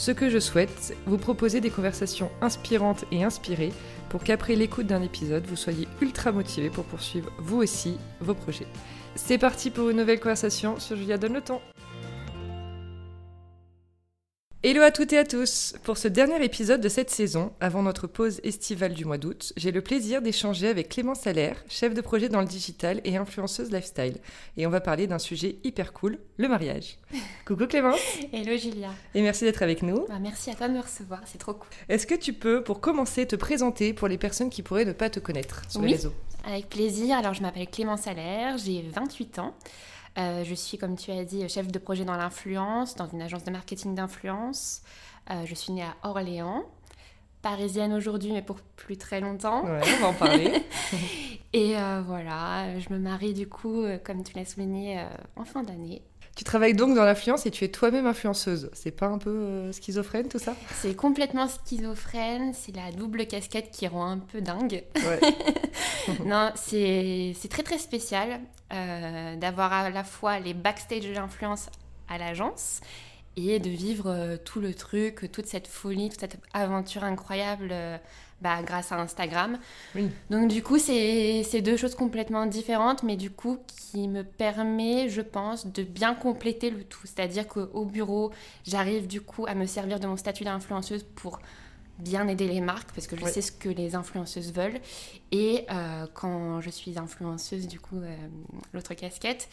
Ce que je souhaite, vous proposer des conversations inspirantes et inspirées pour qu'après l'écoute d'un épisode, vous soyez ultra motivé pour poursuivre vous aussi vos projets. C'est parti pour une nouvelle conversation sur Julia Donne le temps. Hello à toutes et à tous Pour ce dernier épisode de cette saison, avant notre pause estivale du mois d'août, j'ai le plaisir d'échanger avec Clémence Salaire, chef de projet dans le digital et influenceuse lifestyle. Et on va parler d'un sujet hyper cool, le mariage. Coucou Clémence Hello Julia Et merci d'être avec nous. Bah, merci à toi de me recevoir, c'est trop cool. Est-ce que tu peux, pour commencer, te présenter pour les personnes qui pourraient ne pas te connaître sur les réseaux? Avec plaisir, alors je m'appelle Clémence Salaire, j'ai 28 ans. Euh, je suis, comme tu as dit, chef de projet dans l'influence, dans une agence de marketing d'influence. Euh, je suis née à Orléans, parisienne aujourd'hui, mais pour plus très longtemps. Ouais, on va en parler. Et euh, voilà, je me marie du coup, comme tu l'as souligné, en fin d'année. Tu travailles donc dans l'influence et tu es toi-même influenceuse. C'est pas un peu euh, schizophrène tout ça? C'est complètement schizophrène. C'est la double casquette qui rend un peu dingue. Ouais. non, c'est très très spécial euh, d'avoir à la fois les backstage de l'influence à l'agence et de vivre euh, tout le truc, toute cette folie, toute cette aventure incroyable bah, grâce à Instagram. Donc du coup, c'est deux choses complètement différentes, mais du coup qui me permet, je pense, de bien compléter le tout. C'est-à-dire qu'au bureau, j'arrive du coup à me servir de mon statut d'influenceuse pour bien aider les marques parce que je sais ce que les influenceuses veulent. Et euh, quand je suis influenceuse, du coup, euh, l'autre casquette,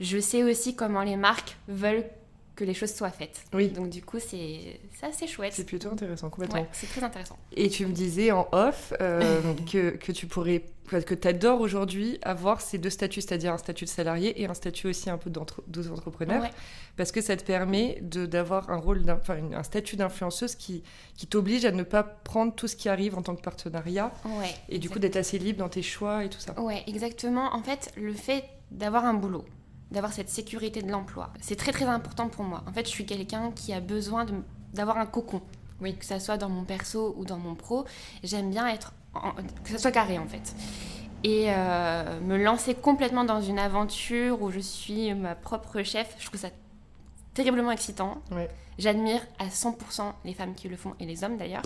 je sais aussi comment les marques veulent que les choses soient faites. Oui. Donc du coup, c'est assez chouette. C'est plutôt intéressant, complètement. c'est très intéressant. Et tu me disais en off euh, que, que, tu pourrais, que tu adores aujourd'hui avoir ces deux statuts, c'est-à-dire un statut de salarié et un statut aussi un peu d'entrepreneur, parce que ça te permet d'avoir un rôle, enfin un statut d'influenceuse qui, qui t'oblige à ne pas prendre tout ce qui arrive en tant que partenariat, ouais, et du coup d'être assez libre dans tes choix et tout ça. Ouais, exactement. En fait, le fait d'avoir un boulot, d'avoir cette sécurité de l'emploi. C'est très très important pour moi. En fait, je suis quelqu'un qui a besoin d'avoir un cocon. Oui, que ça soit dans mon perso ou dans mon pro, j'aime bien être que ça soit carré en fait. Et euh, me lancer complètement dans une aventure où je suis ma propre chef, je trouve ça terriblement excitant. J'admire à 100% les femmes qui le font et les hommes d'ailleurs.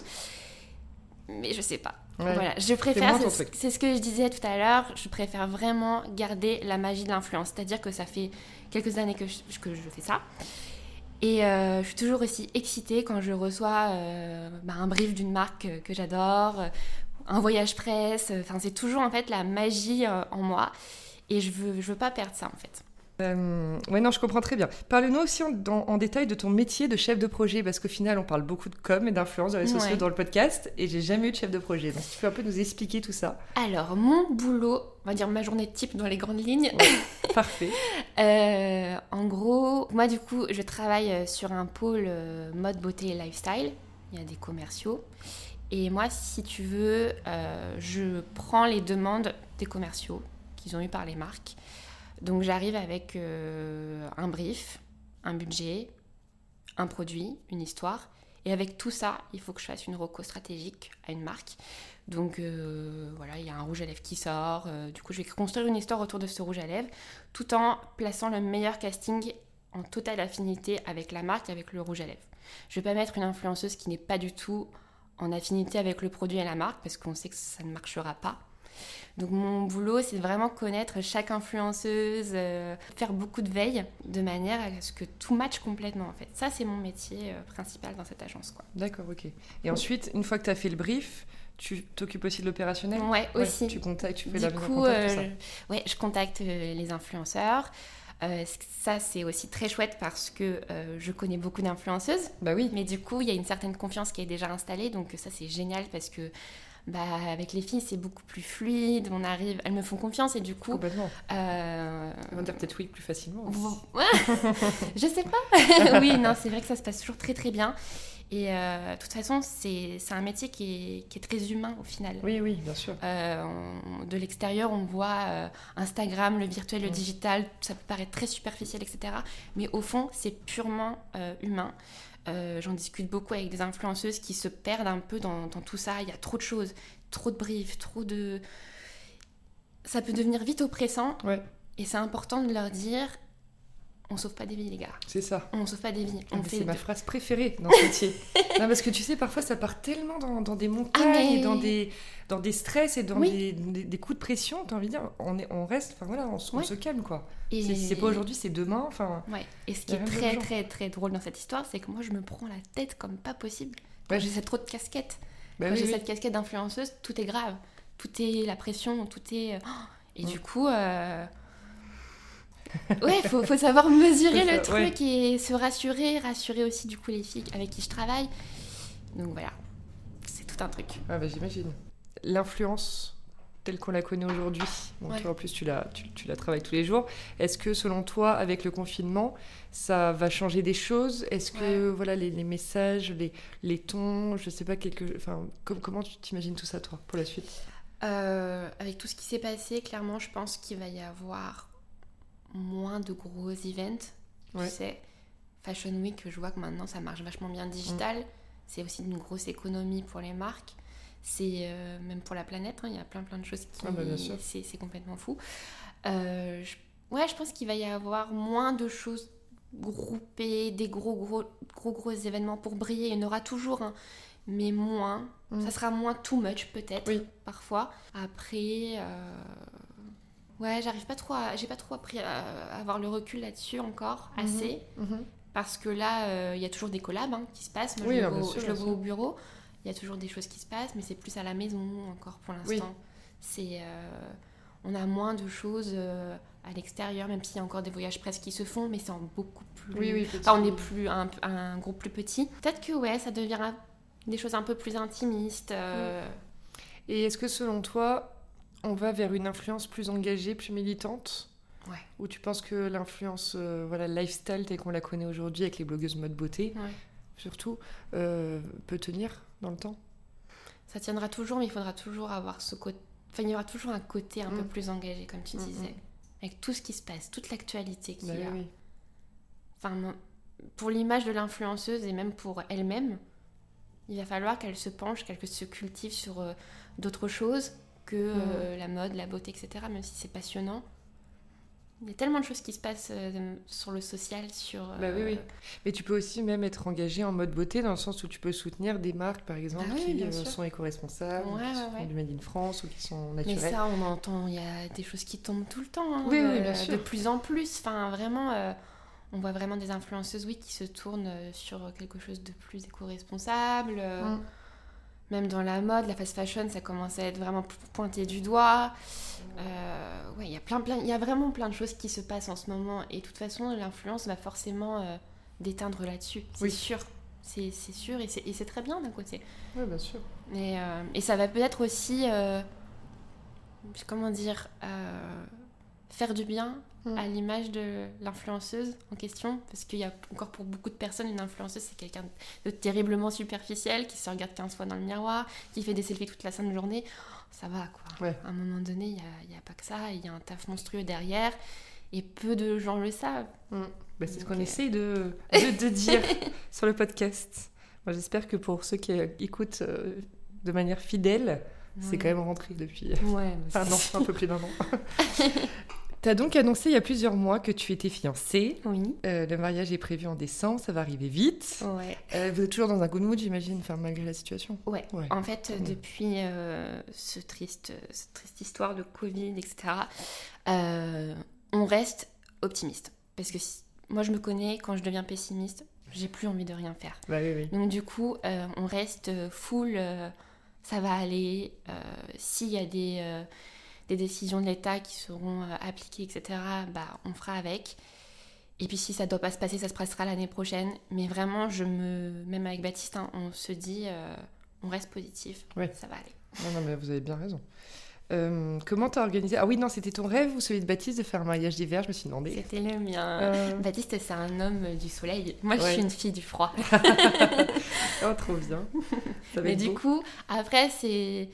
Mais je sais pas. Voilà, je préfère, c'est ce que je disais tout à l'heure, je préfère vraiment garder la magie de l'influence. C'est-à-dire que ça fait quelques années que je, que je fais ça. Et euh, je suis toujours aussi excitée quand je reçois euh, bah, un brief d'une marque que, j'adore, euh, un voyage presse. Enfin, c'est toujours en fait la magie en moi. Et je veux, je veux pas perdre ça en fait. Euh, oui, non, je comprends très bien. Parle-nous aussi en, détail de ton métier de chef de projet, parce qu'au final, on parle beaucoup de com et d'influence dans les sociaux dans le podcast, et j'ai jamais eu de chef de projet. Donc, tu peux un peu nous expliquer tout ça Alors, mon boulot, on va dire ma journée type dans les grandes lignes. parfait. Euh, en gros, moi, du coup, je travaille euh, sur un pôle euh, mode, beauté et lifestyle. Il y a des commerciaux. Et moi, si tu veux, je prends les demandes des commerciaux qu'ils ont eu par les marques donc j'arrive avec euh, un brief, un budget, un produit, une histoire. Et avec tout ça, il faut que je fasse une reco stratégique à une marque. Donc euh, voilà, il y a un rouge à lèvres qui sort. Euh, du coup, je vais construire une histoire autour de ce rouge à lèvres, tout en plaçant le meilleur casting en totale affinité avec la marque, avec le rouge à lèvres. Je ne vais pas mettre une influenceuse qui n'est pas du tout en affinité avec le produit et la marque, parce qu'on sait que ça ne marchera pas. Donc mon boulot, c'est vraiment connaître chaque influenceuse, euh, faire beaucoup de veille de manière à ce que tout matche complètement en fait. Ça, c'est mon métier euh, principal dans cette agence. D'accord, ok. Et ensuite, une fois que tu as fait le brief, tu t'occupes aussi de l'opérationnel? Ouais, aussi. Tu contactes, tu fais la coup, contact, ça. Euh, ouais, je contacte les influenceurs. ça, c'est aussi très chouette parce que je connais beaucoup d'influenceuses. Bah oui. Mais du coup, il y a une certaine confiance qui est déjà installée. Donc, ça, c'est génial parce que bah, avec les filles, c'est beaucoup plus fluide. On arrive, elles me font confiance et du coup. Complètement. Euh... On va dire peut-être oui plus facilement. je sais pas. oui, non, c'est vrai que ça se passe toujours très très bien. Et euh, de toute façon, c'est un métier qui est, qui est, très humain au final. Oui, oui, bien sûr. Euh, de l'extérieur, on voit euh, Instagram, le virtuel, le digital, ça peut paraître très superficiel, etc. Mais au fond, c'est purement humain. J'en discute beaucoup avec des influenceuses qui se perdent un peu dans, dans, tout ça. Il y a trop de choses, trop de briefs, trop de... Ça peut devenir vite oppressant. Ouais. Et c'est important de leur dire on sauve pas des vies, les gars. C'est ça. On sauve pas des vies. Ah, c'est ma phrase préférée dans ce métier. non, parce que tu sais, parfois ça part tellement dans, dans des montagnes, ah, dans, des, dans des stress et dans des, des, coups de pression. T'as envie de dire, on, est, on reste, enfin voilà, on, se calme quoi. Et... C'est pas aujourd'hui, c'est demain. Enfin. Ouais. Et ce qui est très très très drôle dans cette histoire, c'est que moi je me prends la tête comme pas possible. Quand j'ai cette trop de casquette. Bah, j'ai cette casquette d'influenceuse, tout est grave. Tout est la pression, tout est. Euh, et du coup. Euh, ouais, faut, faut savoir mesurer le truc et se rassurer, rassurer aussi du coup les filles avec qui je travaille. Donc voilà, c'est tout un truc. Ah bah j'imagine. L'influence telle qu'on la connaît aujourd'hui, bon, toi en plus tu la, tu, la travailles tous les jours, est-ce que selon toi, avec le confinement, ça va changer des choses? Est-ce que voilà les, les, messages, les, les tons, je sais pas, quelque, enfin, comment tu t'imagines tout ça toi pour la suite? Euh, Avec tout ce qui s'est passé, clairement, je pense qu'il va y avoir moins de gros events. Tu sais, Fashion Week, je vois que maintenant ça marche vachement bien digital. Mm. C'est aussi une grosse économie pour les marques. C'est euh, même pour la planète, hein, il y a plein plein de choses qui. Ah bah, c'est complètement fou. Euh, ouais, je pense qu'il va y avoir moins de choses groupées, des gros gros gros gros événements pour briller. Il y en aura toujours, hein, mais moins. Mm. Ça sera moins too much peut-être, parfois. Après. Euh, Ouais, j'arrive pas trop à. J'ai pas trop appris à avoir le recul là-dessus encore, mhm. assez. Mhm. Parce que là, euh, il y a toujours des collabs hein, qui se passent. Moi, je, le, vois, au bureau. Il y a toujours des choses qui se passent, mais c'est plus à la maison encore pour l'instant. C'est. Euh, on a moins de choses euh, à l'extérieur, même s'il y a encore des voyages presque qui se font, mais c'est en beaucoup plus. Oui, oui, on est plus un, un, groupe plus petit. Peut-être que ouais, ça deviendra des choses un peu plus intimistes. Et est-ce que selon toi, on va vers une influence plus engagée, plus militante Ouais. Ou tu penses que l'influence, euh, voilà, lifestyle telle qu'on la connaît aujourd'hui avec les blogueuses mode beauté, surtout, euh, peut tenir dans le temps? Ça tiendra toujours, mais il faudra toujours avoir ce côté. Enfin, il y aura toujours un côté un peu mm. plus engagé, comme tu mm, disais, mm. avec tout ce qui se passe, toute l'actualité qu'il bah y a. Enfin, pour l'image de l'influenceuse et même pour elle-même, il va falloir qu'elle se penche, qu'elle se cultive sur euh, d'autres choses que euh, la mode, la beauté, etc. Même si c'est passionnant. Il y a tellement de choses qui se passent euh, sur le social, sur... Bah oui, oui. Euh, Mais tu peux aussi même être engagé en mode beauté, dans le sens où tu peux soutenir des marques, par exemple, bah qui sont éco-responsables, qui sont du Made in France, ou qui sont naturelles. Mais ça, on entend, il y a des choses qui tombent tout le temps. Hein, oui, oui, bien sûr. De plus en plus. Enfin, vraiment, on voit vraiment des influenceuses, oui, qui se tournent sur quelque chose de plus éco-responsable. Mm. Même dans la mode, la fast fashion, ça commence à être vraiment pointé du doigt. Euh, ouais, il y a plein, plein, il y a vraiment plein de choses qui se passent en ce moment. Et de toute façon, l'influence va forcément euh, déteindre là-dessus. C'est sûr. C'est sûr. Et c'est très bien d'un côté. Oui, bien sûr. Et, euh, et ça va peut-être aussi, comment dire, faire du bien Mm. à l'image de l'influenceuse en question, parce qu'il y a encore pour beaucoup de personnes, une influenceuse, c'est quelqu'un de terriblement superficiel, qui se regarde 15 fois dans le miroir, qui fait des selfies toute la sainte journée. ça va, quoi. À un moment donné, il n'y a, a, pas que ça, il y a un taf monstrueux derrière, et peu de gens le savent. Mm. Bah, c'est ce qu'on essaye de, de, dire sur le podcast. Moi, j'espère que pour ceux qui écoutent euh, de manière fidèle, c'est quand même rentré depuis ouais, un an, un peu plus d'un an. Tu as donc annoncé il y a plusieurs mois que tu étais fiancée. Oui. Euh, le mariage est prévu en décembre, ça va arriver vite. Ouais. Euh, vous êtes toujours dans un good mood, j'imagine, malgré la situation ouais. En fait, depuis euh, ce triste, cette triste histoire de Covid, etc., on reste optimiste. Parce que moi, je me connais, quand je deviens pessimiste, j'ai plus envie de rien faire. Bah, oui, oui. Donc, du coup, on reste full, ça va aller. S'il y a des des décisions de l'État qui seront euh, appliquées, etc., bah, on fera avec. Et puis si ça doit pas se passer, ça se passera l'année prochaine. Mais vraiment, je me, même avec Baptiste, hein, on se dit, euh, on reste positif, ça va aller. Non, non, mais vous avez bien raison. Euh, comment t'as organisé? Ah oui, non, c'était ton rêve ou celui de Baptiste de faire un mariage d'hiver? Je me suis demandé. C'était le mien. Euh. Baptiste, c'est un homme du soleil. Moi, je Ouais. suis une fille du froid. Oh, trop bien. Ça Mais du coup, après, c'est.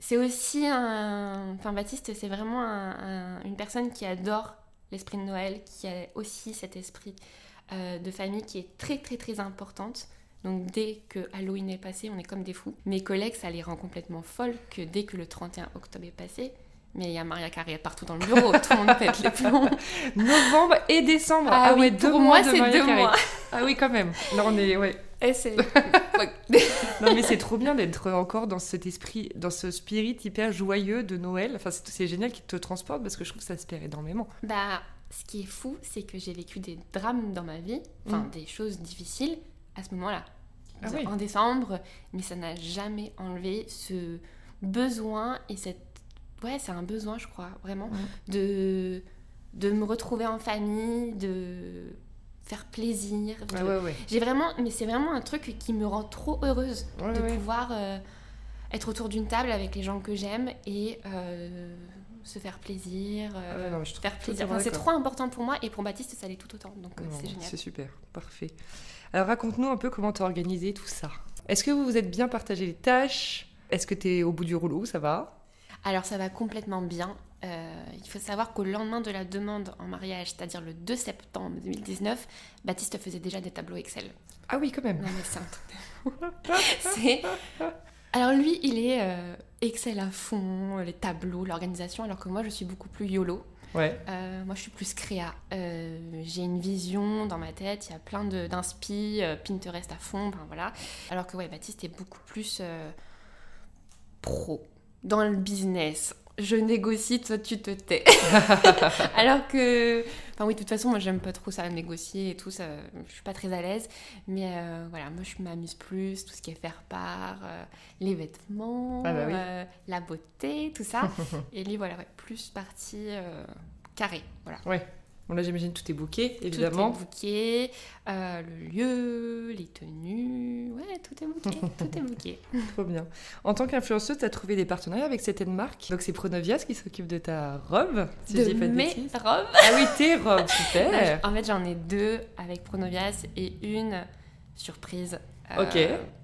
C'est aussi un. Enfin, Baptiste, c'est vraiment un- un- une personne qui adore l'esprit de Noël, qui a aussi cet esprit euh, de famille qui est très, très, très importante. Donc, dès que Halloween est passé, on est comme des fous. Mes collègues, ça les rend complètement folles que dès que le 31 octobre est passé, mais il y a Maria Carré partout dans le bureau, tout le monde pète les plombs. Novembre et décembre. Ah oui, ouais, pour deux moi, mois de c'est deux mois. Ah oui, quand même. Là, on est. Ouais. Et c'est. Non, mais c'est trop bien d'être encore dans cet esprit, dans ce spirit hyper joyeux de Noël. Enfin, c'est c'est génial qu'il te transporte parce que je trouve que ça se perd énormément. Bah, ce qui est fou, c'est que j'ai vécu des drames dans ma vie, enfin Mm. des choses difficiles à ce moment-là. Ah oui. En décembre, mais ça n'a jamais enlevé ce besoin et cette. Ouais, c'est un besoin, je crois, vraiment, de... de me retrouver en famille, de faire plaisir. de- Ah ouais, ouais. J'ai vraiment. Mais c'est vraiment un truc qui me rend trop heureuse de pouvoir euh, être autour d'une table avec les gens que j'aime et euh, se faire plaisir. euh, Ah non, je faire plaisir. Enfin, c'est trop important pour moi et pour Baptiste, ça l'est tout autant. Donc c'est génial. C'est super, parfait. Alors raconte-nous un peu comment tu as organisé tout ça. Est-ce que vous vous êtes bien partagé les tâches? Est-ce que tu es au bout du rouleau? Ça va? Alors ça va complètement bien. Euh, il faut savoir qu'au lendemain de la demande en mariage, c'est-à-dire le 2 septembre 2019, Baptiste faisait déjà des tableaux Excel. Ah oui, quand même. Non mais c'est un truc Alors lui, il est euh, Excel à fond, les tableaux, l'organisation, alors que moi, je suis beaucoup plus YOLO. Ouais. Euh, moi, je suis plus créa. Euh, j'ai une vision dans ma tête, il y a plein de- d'inspi, Pinterest à fond, ben voilà. Alors que ouais, Baptiste est beaucoup plus pro, dans le business. Je négocie, toi tu te tais. Alors que, enfin oui, de toute façon, moi j'aime pas trop ça négocier et tout, ça, je suis pas très à l'aise. Mais euh, voilà, moi je m'amuse plus, tout ce qui est faire part, euh, les vêtements, Ah bah oui. euh, la beauté, tout ça. et lui, voilà, ouais, plus partie euh, carré, voilà. Ouais. Bon, là, j'imagine tout est bouquet, évidemment. Tout est booké, euh, le lieu, les tenues, ouais, tout est booké, tout est booké. Trop bien. En tant qu'influenceuse, tu as trouvé des partenariats avec certaines marques. Donc, c'est Pronovias qui s'occupe de ta robe, si je dis de pas de mes bêtises. robes. Ah oui, tes robes, super. En fait, j'en ai deux avec Pronovias et une surprise. euh, Ok.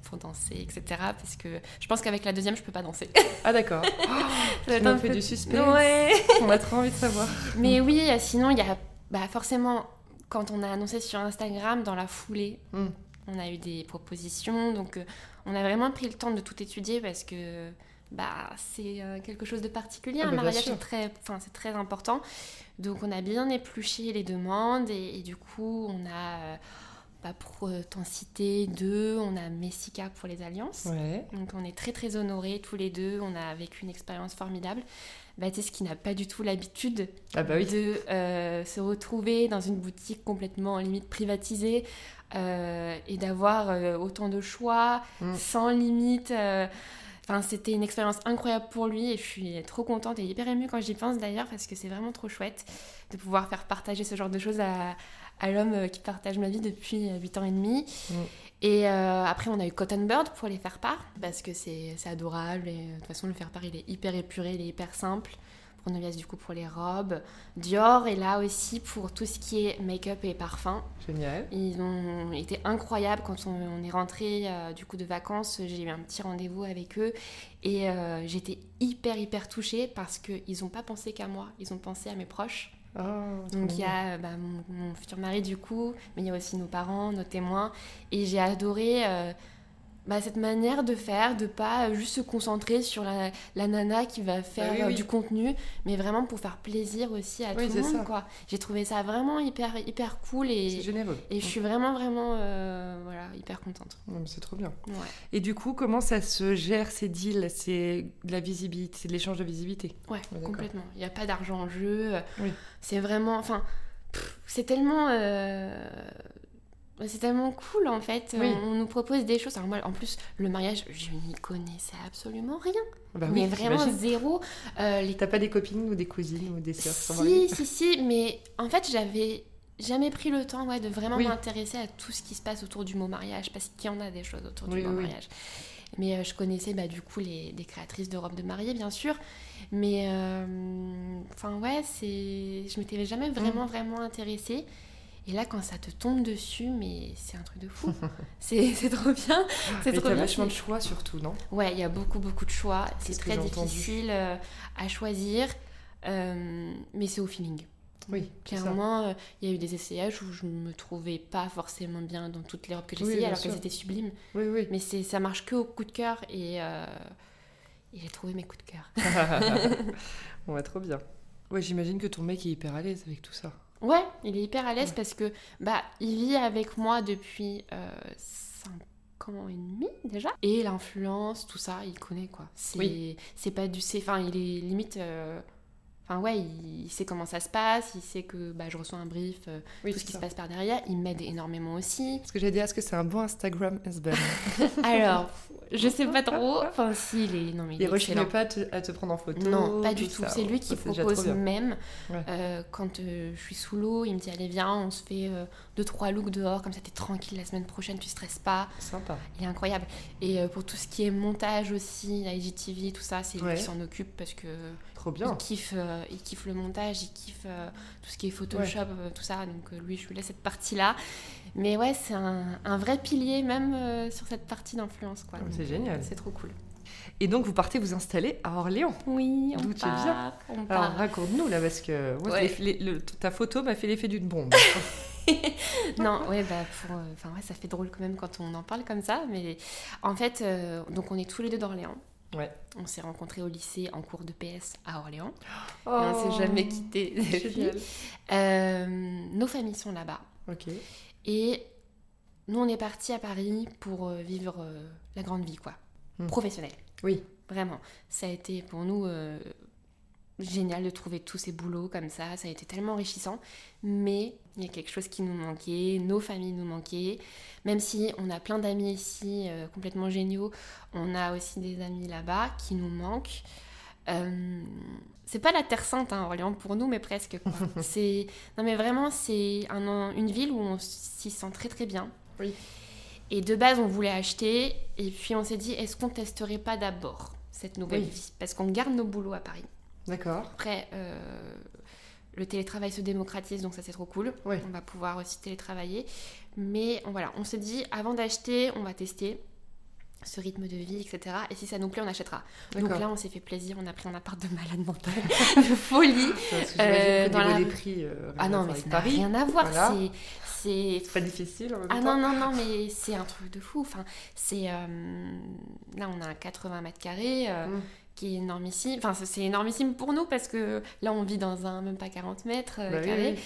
Pour danser, etc. Parce que je pense qu'avec la deuxième, je peux pas danser. Ah d'accord. Ça fait peu- du suspense. Ouais. On a trop envie de savoir. Mais oui, sinon, il y a bah, forcément, quand on a annoncé sur Instagram, dans la foulée, Mm. on a eu des propositions. Donc, euh, on a vraiment pris le temps de tout étudier parce que bah, c'est euh, quelque chose de particulier. Ah un bah, mariage, c'est très, très important. Donc, on a bien épluché les demandes et, et du coup, on a, euh, bah, pour euh, t'en citer deux, on a Messica pour les alliances. Ouais. Donc on est très très honorés tous les deux, on a vécu une expérience formidable. Baptiste qui n'a pas du tout l'habitude Ah bah oui. de euh, se retrouver dans une boutique complètement limite privatisée euh, et d'avoir euh, autant de choix, Mm. sans limite. Enfin, c'était une expérience incroyable pour lui et je suis trop contente et hyper émue quand j'y pense d'ailleurs parce que c'est vraiment trop chouette de pouvoir faire partager ce genre de choses à, à l'homme qui partage ma vie depuis 8 ans et demi. Mm. Et euh, après, on a eu Cotton Bird pour les faire part parce que c'est adorable et de toute façon, le faire part il est hyper épuré, il est hyper simple. Pronovias du coup pour les robes. Dior est là aussi pour tout ce qui est make-up et parfum. Génial. Ils ont été incroyables quand on, on est rentré euh, du coup de vacances. J'ai eu un petit rendez-vous avec eux et euh, j'étais hyper hyper touchée parce qu'ils n'ont pas pensé qu'à moi, ils ont pensé à mes proches. Oh, Donc il y a euh, bah, mon, mon futur mari du coup, mais il y a aussi nos parents, nos témoins. Et j'ai adoré euh, bah, cette manière de faire, de pas euh, juste se concentrer sur la, la nana qui va faire oui, euh, oui. du contenu, mais vraiment pour faire plaisir aussi à Oui, tout le monde. ça. quoi. J'ai trouvé ça vraiment hyper, hyper cool et, généreux. et je suis vraiment, vraiment euh, voilà, hyper contente. C'est trop bien. Ouais. Et du coup, comment ça se gère ces deals? C'est de la visibilité, c'est de l'échange de visibilité. Ouais, complètement. Il n'y a pas d'argent en jeu. C'est vraiment. Enfin, c'est tellement. euh, C'est tellement cool en fait. Oui. On nous propose des choses. Alors, moi, en plus, le mariage, je n'y connaissais absolument rien. Bah mais vraiment zéro. Euh, les... T'as pas des copines ou des cousines ou des sœurs Si, si, si. Mais en fait, j'avais jamais pris le temps ouais, de vraiment Oui. m'intéresser à tout ce qui se passe autour du mot mariage. Parce qu'il y en a des choses autour du mot mariage. Mais euh, je connaissais bah, du coup les, des créatrices de robes de mariée, bien sûr. Mais euh, enfin, ouais, c'est. Je m'étais jamais vraiment, vraiment intéressée. Et là, quand ça te tombe dessus, mais c'est un truc de fou. c'est c'est trop bien. C'est Et trop bien. vachement de c'est- choix surtout, non? Ouais, il y a beaucoup, beaucoup de choix. C'est C'est très difficile euh, à choisir. euh, mais c'est au feeling. Oui, c'est. Clairement, euh, il y a eu des essayages où je me trouvais pas forcément bien dans toutes les robes que Oui, j'essayais, bien alors qu'elles étaient sublimes. Oui, oui. Mais c'est, ça marche que au coup de cœur et, euh, et j'ai trouvé mes coups de cœur. on va trop bien. Ouais, j'imagine que ton mec est hyper à l'aise avec tout ça. Ouais, il est hyper à l'aise Ouais. parce que bah il vit avec moi depuis 5 ans et demi déjà. Et l'influence, tout ça, il connaît quoi. C'est, Oui. c'est pas du. Enfin, il est limite. Enfin, ouais, il, sait comment ça se passe, il sait que bah, je reçois un brief, euh, Oui, tout ce qui ça. se passe par derrière. Il m'aide énormément aussi. Parce que j'ai dit, est-ce que c'est un bon Instagram husband Alors, je sais pas trop. Enfin, si, il est. Non, mais il, Il est rechigne pas à te, à te prendre en photo Non, pas du tout. C'est lui qui Ça, propose même. Ouais. Euh, quand euh, je suis sous l'eau, il me dit allez viens, on se fait deux trois looks dehors, comme ça t'es tranquille la semaine prochaine, tu stresses pas. Sympa. Il est incroyable. Et pour tout ce qui est montage aussi, IGTV, tout ça, c'est lui Ouais. qui s'en occupe parce que Trop il kiffe, euh, il kiffe le montage, il kiffe euh, tout ce qui est Photoshop, euh, tout ça. Donc lui, je lui laisse cette partie-là. Mais ouais, c'est un, un vrai pilier même sur cette partie d'influence quoi. Ah, c'est génial. C'est trop cool. Et donc, vous partez vous installer à Orléans. Oui, on D'où tu part. viens On Alors, raconte-nous là, parce que moi, Ouais. les- les- le- ta photo m'a fait l'effet d'une bombe. Non, ouais, bah pour, enfin ouais, ça fait drôle quand même quand on en parle comme ça, mais en fait, donc on est tous les deux d'Orléans. Ouais. On s'est rencontrés au lycée en cours de PS à Orléans. Oh, Et on s'est jamais quittés. Euh, nos familles sont là-bas. Et nous, on est partis à Paris pour euh, vivre euh, la grande vie, quoi. Hmm. Professionnelle. Oui. Vraiment. Ça a été pour nous euh, génial de trouver tous ces boulots comme ça. Ça a été tellement enrichissant. Mais il y a quelque chose qui nous manquait. Nos familles nous manquaient. Même si on a plein d'amis ici euh, complètement géniaux, on a aussi des amis là-bas qui nous manquent. Euh, c'est pas la Terre Sainte, hein, Orléans, pour nous, mais presque. c'est non, mais vraiment, c'est un- une ville où on s'y sent très très bien. Oui. Et de base, on voulait acheter, et puis on s'est dit, est-ce qu'on testerait pas d'abord cette nouvelle Oui. vie? Parce qu'on garde nos boulots à Paris. D'accord. Après, euh, le télétravail se démocratise, donc ça c'est trop cool. Ouais. On va pouvoir aussi télétravailler. Mais on- voilà, on s'est dit, avant d'acheter, on va tester ce rythme de vie, etc. Et si ça nous plaît, on achètera. Donc là, on s'est fait plaisir, on a pris un appart de malade mental, de folie. Parce que euh, dans la des prix, euh, Ah non, mais ça n'a rien à voir. Voilà. C'est, pas difficile en même ah temps. non, non, non, mais c'est un truc de fou. Enfin, c'est. euh, Là, on a un 80 mètres carrés Mm. Qui est énormissime. Enfin, c'est énormissime pour nous parce que là, on vit dans un même pas 40 mètres euh, Bah carrés. oui.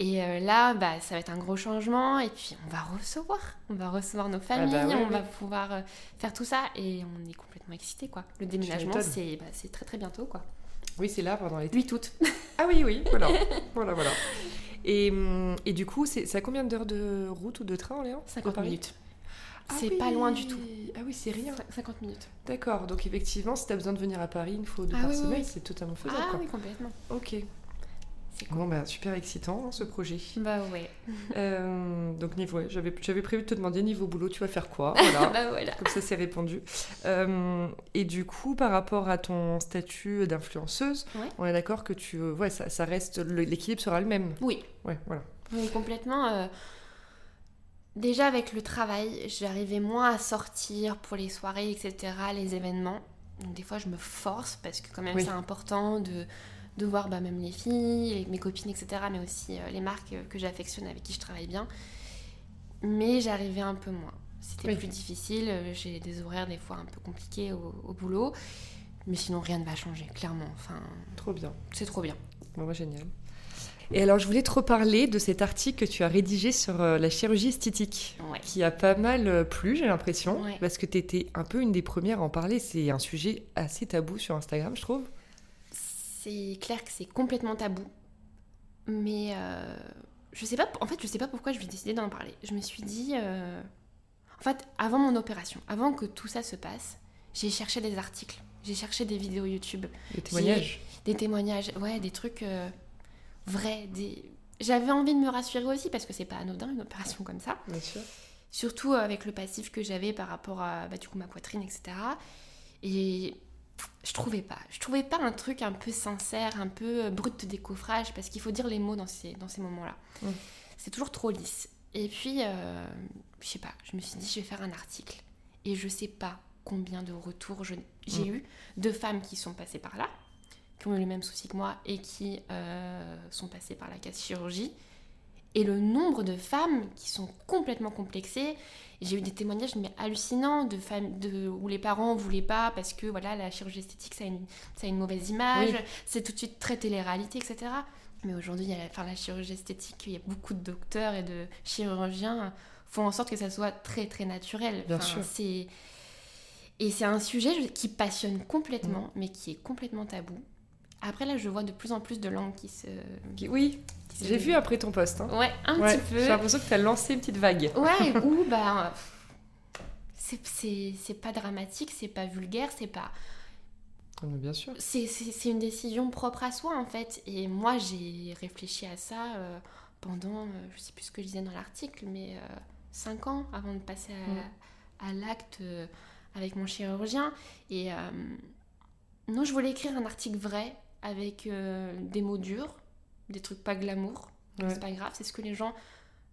Et euh, là, bah, ça va être un gros changement. Et puis, on va recevoir. On va recevoir nos familles. bah oui, on oui. va pouvoir euh, faire tout ça. Et on est complètement excités, quoi. Le déménagement, m'étonnes. c'est bah, très, très bientôt, quoi. Oui, c'est là pendant l'été. 8 août. Ah oui, oui, voilà. voilà, voilà. Et, hum, et du coup, c'est à combien d'heures de route ou de train, Orléans 50 Paris? minutes. Ah c'est oui. pas loin du tout. Ah oui, c'est rien. 50 minutes. D'accord. Donc effectivement, si tu as besoin de venir à Paris une fois ou deux Ah par oui, semaine, oui. c'est totalement faisable. Ah quoi. oui, complètement. Ok. C'est cool. Bon, bah, super excitant hein, ce projet. Bah ouais. Euh, donc niveau, ouais, j'avais j'avais prévu de te demander niveau boulot, tu vas faire quoi? Voilà. bah voilà. Comme ça, c'est répondu. Euh, et du coup, par rapport à ton statut d'influenceuse, Ouais. on est d'accord que tu, ouais, ça, ça reste, l'équilibre sera le même? Oui, Ouais, voilà. oui, complètement. euh, Déjà avec le travail, j'arrivais moins à sortir pour les soirées, etc., les événements. Donc des fois, je me force parce que quand même Oui. c'est important de, de voir bah, même les filles, les- mes copines, etc., mais aussi euh, les marques euh, que j'affectionne, avec qui je travaille bien. Mais j'arrivais un peu moins. C'était Oui. plus difficile. J'ai des horaires des fois un peu compliqués au, au boulot. Mais sinon, rien ne va changer, clairement. Enfin, Trop bien. c'est trop bien. Bon, bah, génial. Et alors, je voulais te reparler de cet article que tu as rédigé sur euh, la chirurgie esthétique, Ouais. qui a pas mal euh, plu, j'ai l'impression, Ouais. parce que tu étais un peu une des premières à en parler. C'est un sujet assez tabou sur Instagram, je trouve. C'est clair que c'est complètement tabou. Mais euh, je sais pas, en fait, je sais pas pourquoi je vais décider d'en parler. Je me suis dit, euh, en fait, avant mon opération, avant que tout ça se passe, j'ai cherché des articles, j'ai cherché des vidéos YouTube, Le témoignage. des témoignages, ouais, des trucs euh, vrais. Des... J'avais envie de me rassurer aussi parce que c'est pas anodin une opération comme ça. Bien sûr. Surtout avec le passif que j'avais par rapport à bah, du coup ma poitrine, etc. Et je trouvais pas. Je trouvais pas un truc un peu sincère, un peu brut de décoffrage, parce qu'il faut dire les mots dans ces, dans ces moments-là. Mm. C'est toujours trop lisse. Et puis, euh, je sais pas, je me suis dit, je vais faire un article. Et je sais pas combien de retours j'ai Mm. eu de femmes qui sont passées par là, qui ont eu le même souci que moi et qui euh, sont passées par la case chirurgie. Et le nombre de femmes qui sont complètement complexées. J'ai eu des témoignages mais hallucinants de femmes de, où les parents voulaient pas parce que voilà la chirurgie esthétique ça a une, ça a une mauvaise image, Oui. c'est tout de suite très télé-réalité, etc. Mais aujourd'hui, il y a, enfin, la chirurgie esthétique, il y a beaucoup de docteurs et de chirurgiens font en sorte que ça soit très très naturel. Bien Enfin, sûr. et c'est un sujet je- qui passionne complètement, Mm. mais qui est complètement tabou. Après là, je vois de plus en plus de langues qui se. Qui- Oui, qui se j'ai vu après ton post. hein. Ouais, un Ouais, petit peu. J'ai l'impression que tu as lancé une petite vague. Ouais, ou bah. C'est c'est- c'est pas dramatique, c'est pas vulgaire, c'est pas. Ah, bien sûr. C'est c'est- c'est une décision propre à soi en fait. Et moi j'ai réfléchi à ça euh, pendant, euh, je sais plus ce que je disais dans l'article, mais 5 ans avant de passer à, à l'acte euh, avec mon chirurgien. Et euh, non, je voulais écrire un article vrai avec euh, des mots durs, des trucs pas glamour. Ouais. C'est pas grave, c'est ce que les gens,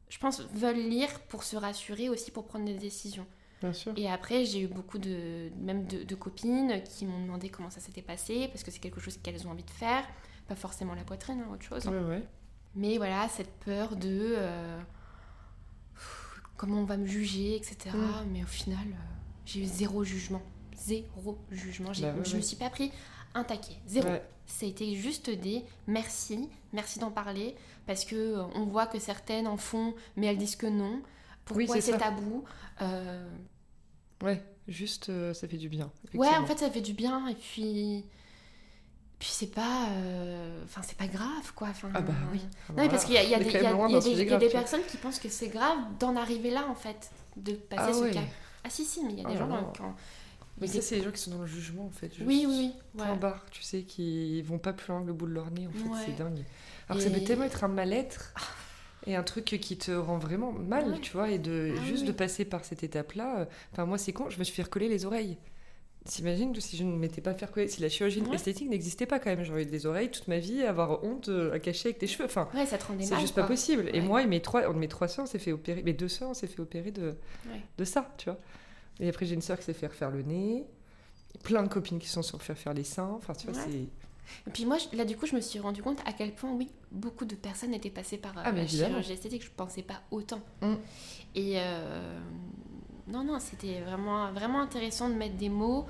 je pense, veulent lire pour se rassurer aussi pour prendre des décisions. Bien sûr. Et après, j'ai eu beaucoup de, même de, de copines qui m'ont demandé comment ça s'était passé, parce que c'est quelque chose qu'elles ont envie de faire, pas forcément la poitrine, hein, autre chose. Ouais, ouais. Mais voilà, cette peur de euh, pff, comment on va me juger, etc. Mm. Mais au final, euh, j'ai eu zéro jugement. Zéro jugement. Bah ouais, je me suis pas pris un taquet. Zéro. Ça a été juste des merci, merci d'en parler, parce que euh, on voit que certaines en font, mais elles disent que non. Oui, Pourquoi c'est c'est tabou Euh, Ouais, juste euh, ça fait du bien. Ouais, en fait, ça fait du bien, et puis. Puis c'est pas. Enfin, c'est pas grave, quoi. Enfin, Ah bah oui. Non, mais parce qu'il y a, y des, y a- a des- grave, des personnes qui pensent que c'est grave d'en arriver là, en fait, de passer Ah ce ouais. cap. Ah si, si, mais il y a des là gens là. quand... Mais ça, est- c'est les gens qui sont dans le jugement, en fait. juste Oui, oui, oui. Ouais. barre, tu sais, qui vont pas plus loin que le bout de leur nez, en fait. Ouais. C'est dingue. Alors que ça peut tellement être un mal-être et un truc qui te rend vraiment mal, Ouais. tu vois, et de Ah juste oui. de passer par cette étape-là. euh, Enfin, moi, c'est con, je me suis fait recoller les oreilles. T'imagines que si je ne m'étais pas fait recoller, si la chirurgie esthétique n'existait pas quand même, j'aurais eu des oreilles toute ma vie, avoir honte euh, à cacher avec tes cheveux. Enfin, Ouais, ça te rendait c'est juste quoi. pas possible. Et moi et mes trois, mes trois soeurs, on s'est fait opérer, mes deux soeurs, on s'est fait opérer de, de ça, tu vois. Et après, j'ai une soeur qui s'est fait refaire le nez, plein de copines qui sont sur faire faire les seins. Enfin, tu vois, Ouais. c'est. Et puis moi, là, du coup, je me suis rendu compte à quel point, oui, beaucoup de personnes étaient passées par euh, Ah, la chirurgie esthétique. Je pensais pas autant. Mm. Et euh, non, non, c'était vraiment, vraiment intéressant de mettre des mots,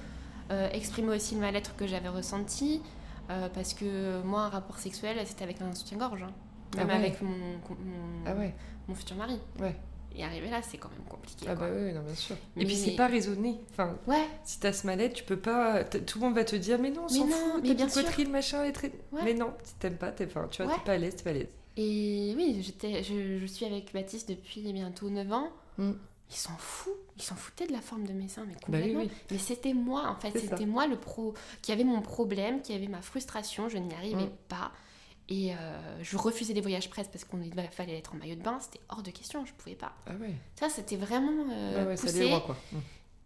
euh, exprimer aussi le mal-être que j'avais ressenti. euh, parce que moi, un rapport sexuel, c'était avec un soutien-gorge. hein. Même Ah ouais. avec mon, mon, Ah ouais, mon futur mari. ouais. Et arriver là, c'est quand même compliqué. Ah quoi. bah oui, non, bien sûr. Mais- Et puis c'est pas raisonné. Enfin, Ouais, si t'as ce mal-être, tu peux pas. Tout le monde va te dire, mais non, s'en fout, mais t'as bien poitrine, machin, est très. Ouais. Mais non, si t'aimes pas, t'es, enfin, tu vois, Ouais. t'es pas à l'aise, t'es pas à l'aise. Et oui, j'étais, je, je suis avec Baptiste depuis bientôt 9 ans. Mm. Il s'en fout. Il s'en foutait de la forme de mes seins, mais Bah oui, complètement. oui. Mais c'était moi, en fait. C'était moi le pro qui avait mon problème, qui avait ma frustration. Je n'y arrivais Mm. pas. Et euh, je refusais les voyages presse parce qu'il fallait être en maillot de bain. C'était hors de question. Je pouvais pas. Ah ouais. Ça, c'était vraiment euh, ouais, ça poussé. quoi. Mm.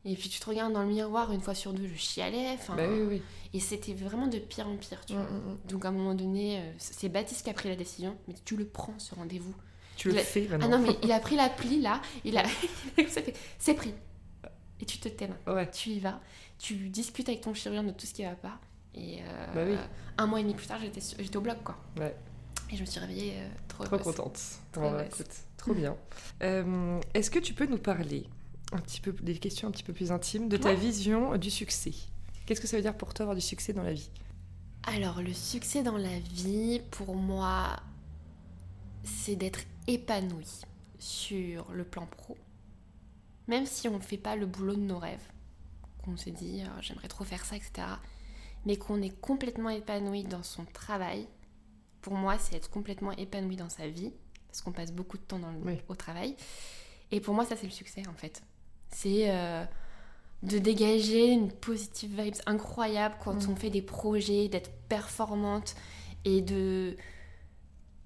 Et puis tu te regardes dans le miroir une fois sur deux, je chialais. Bah oui, oui. Et c'était vraiment de pire en pire, tu Mm, vois. mm, mm. Donc à un moment donné, euh, c'est Baptiste qui a pris la décision. Mais tu le prends ce rendez-vous. Tu le a- fais. Ah non, mais il a pris l'appli là, il a. c'est pris. Et tu te tais maintenant. Ouais. Tu y vas, tu discutes avec ton chirurgien de tout ce qui va pas. Et euh, Bah oui. un mois et demi plus tard, j'étais, au bloc quoi. Ouais. Et je me suis réveillée euh, trop, Trop contente. Trop Ouais, ouais, heureuse. écoute, trop bien. Euh, est-ce que tu peux nous parler un petit peu des questions un petit peu plus intimes de ta Ouais. vision du succès? Qu'est-ce que ça veut dire pour toi avoir du succès dans la vie? Alors, le succès dans la vie, pour moi, c'est d'être épanoui sur le plan pro. Même si on ne fait pas le boulot de nos rêves, qu'on se dit j'aimerais trop faire ça, etc. Mais qu'on est complètement épanoui dans son travail. Pour moi, c'est être complètement épanoui dans sa vie, parce qu'on passe beaucoup de temps dans le- Oui. au travail. Et pour moi, ça, c'est le succès, en fait. C'est euh, de dégager une positive vibes incroyable quand Mm. on fait des projets, d'être performante et de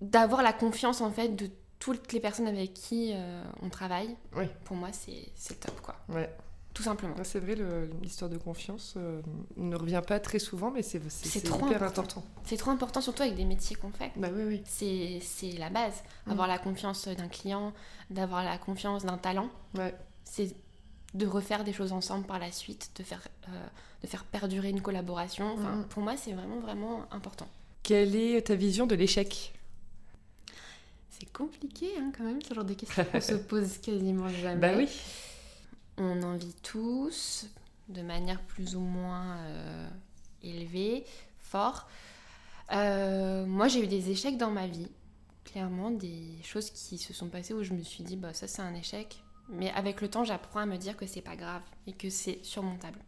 d'avoir la confiance en fait de toutes les personnes avec qui euh, on travaille, Oui. pour moi, c'est c'est top, quoi. Ouais. Tout simplement. Ouais, C'est vrai, l'histoire de confiance euh, ne revient pas très souvent, mais c'est hyper important. important. C'est trop important, surtout avec des métiers qu'on fait. Bah oui, oui. C'est c'est la base. Mm. Avoir la confiance d'un client, d'avoir la confiance d'un talent. Ouais. C'est de refaire des choses ensemble par la suite, de faire, euh, de faire perdurer une collaboration. Enfin, Mhm. Pour moi, c'est vraiment, vraiment important. Quelle est ta vision de l'échec? C'est compliqué hein, quand même, ce genre de questions qu'on se pose quasiment jamais. Bah oui. On en vit tous, de manière plus ou moins euh, élevée, fort. Euh, moi, j'ai eu des échecs dans ma vie. Clairement, des choses qui se sont passées où je me suis dit, bah ça c'est un échec. Mais avec le temps, j'apprends à me dire que c'est pas grave et que c'est surmontable.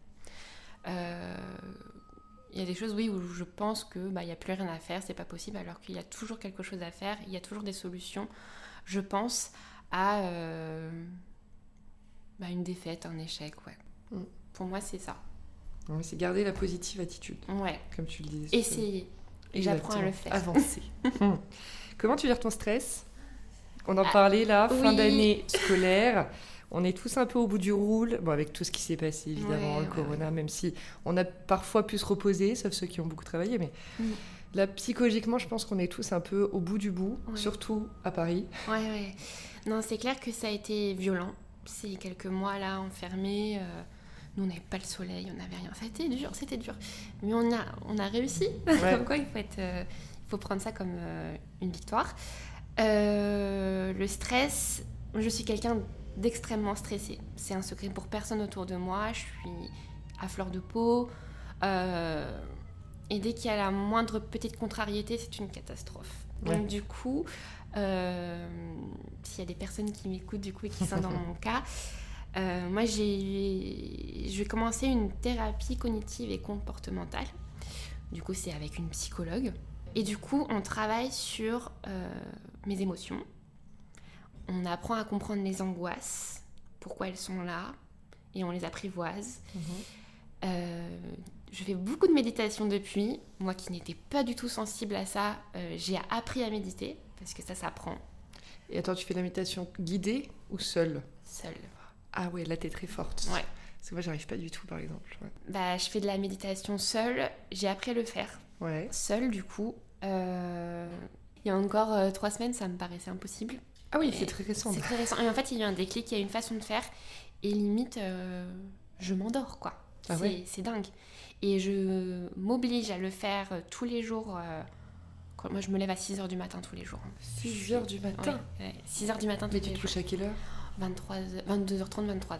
Euh, Il y a des choses, oui, où je pense que bah il y a plus rien à faire, c'est pas possible, alors qu'il y a toujours quelque chose à faire. Il y a toujours des solutions. Je pense à bah, une défaite, un échec, ouais. Mm. Pour moi, c'est ça. Ouais, C'est garder la positive attitude, Ouais. comme tu le disais. Essayer. Et j'apprends à le faire. Avancer. Hum. Comment tu gères ton stress? On en Ah, parlait là, fin oui. d'année scolaire. On est tous un peu au bout du roule, bon, avec tout ce qui s'est passé évidemment, Ouais, le corona, même si on a parfois pu se reposer, sauf ceux qui ont beaucoup travaillé, mais Mm. là, psychologiquement, je pense qu'on est tous un peu au bout du bout, Ouais. surtout à Paris. Ouais, ouais. Non, c'est clair que ça a été violent. Ces quelques mois là enfermés. euh, nous, on n'avait pas le soleil, on n'avait rien. C'était dur, c'était dur. Mais on a, on a réussi. Ouais. comme quoi, il faut, être, euh, il faut prendre ça comme euh, une victoire. Euh, le stress, je suis quelqu'un d'extrêmement stressé. C'est un secret pour personne autour de moi. Je suis à fleur de peau. Euh, et dès qu'il y a la moindre petite contrariété, c'est une catastrophe. Donc Ouais. du coup, s'il y a des personnes qui m'écoutent du coup et qui sont dans mon cas, euh, moi j'ai, je vais commencer une thérapie cognitive et comportementale. Du coup, c'est avec une psychologue. Et du coup, on travaille sur euh, mes émotions. On apprend à comprendre les angoisses, pourquoi elles sont là, et on les apprivoise. Euh, je fais beaucoup de méditation depuis. Moi qui n'étais pas du tout sensible à ça, euh, j'ai appris à méditer parce que ça s'apprend Et attends, tu fais de la méditation guidée ou seule seul. Ah ouais, là t'es très forte. Ouais. Parce que moi j'arrive pas du tout par exemple. Ouais. Bah, je fais de la méditation seule. J'ai appris à le faire Ouais. seule du coup. Euh, il y a encore euh, trois semaines, ça me paraissait impossible. Ah oui, c'est très récent. C'est très récent. Et en fait, il y a eu un déclic, il y a une façon de faire. Et limite, euh, je m'endors, quoi. Ah c'est, ouais dingue. Et je m'oblige à le faire euh, tous les jours. euh, quand moi, je me lève à 6h du matin tous les jours. 6 heures du matin. 6h du matin tous Mais les tu te couches à quelle heure? 23, 22h30, 23h.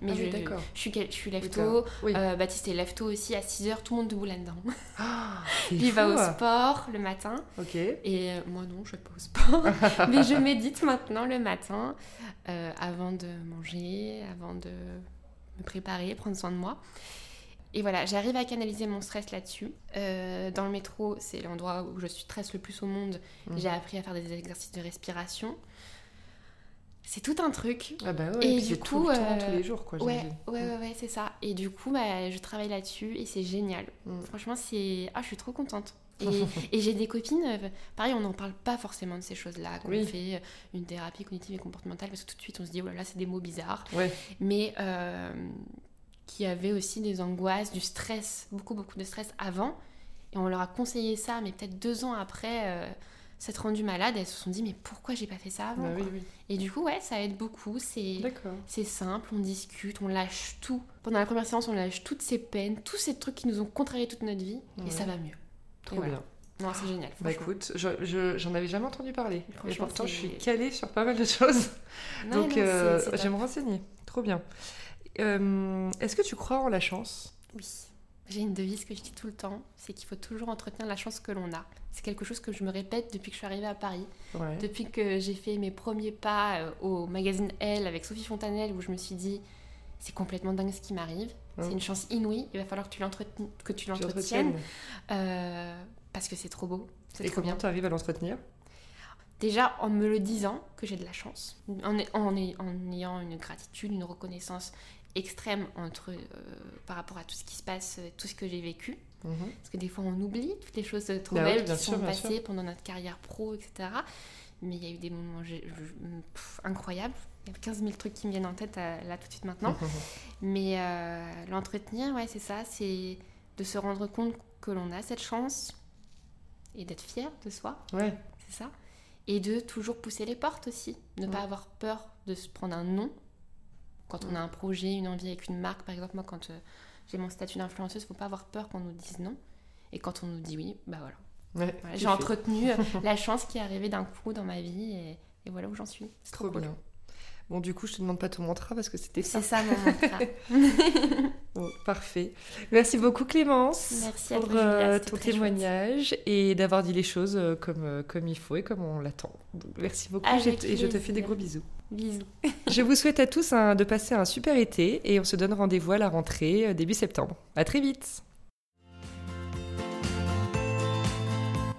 Mais Ah oui, je, d'accord. je suis, je suis lève Oui, tôt. oui. Euh, Baptiste est lève tôt aussi à 6h, tout le monde debout là-dedans. Ah, Il va au ah. sport le matin. Ok. Et euh, moi non, je vais pas au sport. Mais je médite maintenant le matin, euh, avant de manger, avant de me préparer, prendre soin de moi. Et voilà, j'arrive à canaliser mon stress là-dessus. Euh, dans le métro, c'est l'endroit où je stresse le plus au monde. Mhm. J'ai appris à faire des exercices de respiration. C'est tout un truc. Ah bah ouais, Et puis du tout coup, le temps, euh, tous les jours quoi. Ouais, ouais, ouais, ouais, c'est ça. Et du coup, bah, je travaille là-dessus et c'est génial. Mm. Franchement, c'est. Ah, je suis trop contente. Et, et j'ai des copines, euh, pareil, on n'en parle pas forcément de ces choses-là, qu'on Oui. fait euh, une thérapie cognitive et comportementale, parce que tout de suite on se dit, oh là là, c'est des mots bizarres. Ouais. Mais euh, qui avaient aussi des angoisses, du stress, beaucoup, beaucoup de stress avant. Et on leur a conseillé ça, mais peut-être deux ans après euh, s'être rendues malades, elles se sont dit, mais pourquoi j'ai pas fait ça avant Bah oui, quoi oui. Et du coup, ouais, ça aide beaucoup. C'est. Simple, on discute, on lâche tout. Pendant la première séance, on lâche toutes ces peines, tous ces trucs qui nous ont contrarié toute notre vie, Ouais. et ça va mieux. Trop voilà. bien. Non, c'est génial. Bah écoute, je- je- j'en avais jamais entendu parler. Et pourtant, je suis calée sur pas mal de choses. Ouais, Donc, non, euh, je vais me renseigner. Trop bien. Euh, Est-ce que tu crois en la chance? Oui. J'ai une devise que je dis tout le temps, c'est qu'il faut toujours entretenir la chance que l'on a. C'est quelque chose que je me répète depuis que je suis arrivée à Paris, Ouais. depuis que j'ai fait mes premiers pas euh, au magazine Elle avec Sophie Fontanelle, où je me suis dit, c'est complètement dingue ce qui m'arrive, Ouais. c'est une chance inouïe, il va falloir que tu l'entretiennes, que tu Tu l'entretiennes, l'entretiennes. euh, parce que c'est trop beau, c'est Et trop comment tu arrives à l'entretenir? Déjà en me le disant que j'ai de la chance, en, en, en ayant une gratitude, une reconnaissance extrême entre, euh, par rapport à tout ce qui se passe, euh, tout ce que j'ai vécu. Mhm. Parce que des fois on oublie toutes les choses trop Bah belles qui sûr, sont passées pendant notre carrière pro, etc. mais il y a eu des moments incroyables. Il y a 15 000 trucs qui me viennent en tête là tout de suite maintenant. mais l'entretenir, ouais, c'est ça, c'est de se rendre compte que l'on a cette chance et d'être fier de soi. Ouais. C'est ça. Et de toujours pousser les portes aussi. Ne pas avoir peur de se prendre un nom. Quand on a un projet, une envie avec une marque, par exemple, moi, quand euh, j'ai mon statut d'influenceuse, il ne faut pas avoir peur qu'on nous dise non. Et quand on nous dit oui, bah voilà. J'ai entretenu euh, la chance qui est arrivée d'un coup dans ma vie et, voilà où j'en suis. C'est trop, bien. Bon, du coup, je te demande pas ton mantra parce que c'était ça. C'est ça mon mantra. parfait. Merci beaucoup Clémence Merci pour euh, ton témoignage et d'avoir dit les choses euh, comme, comme il faut et comme on l'attend. Merci beaucoup et je te fais des gros bisous. Bisous. je vous souhaite à tous de passer un super été et on se donne rendez-vous à la rentrée début septembre. À très vite.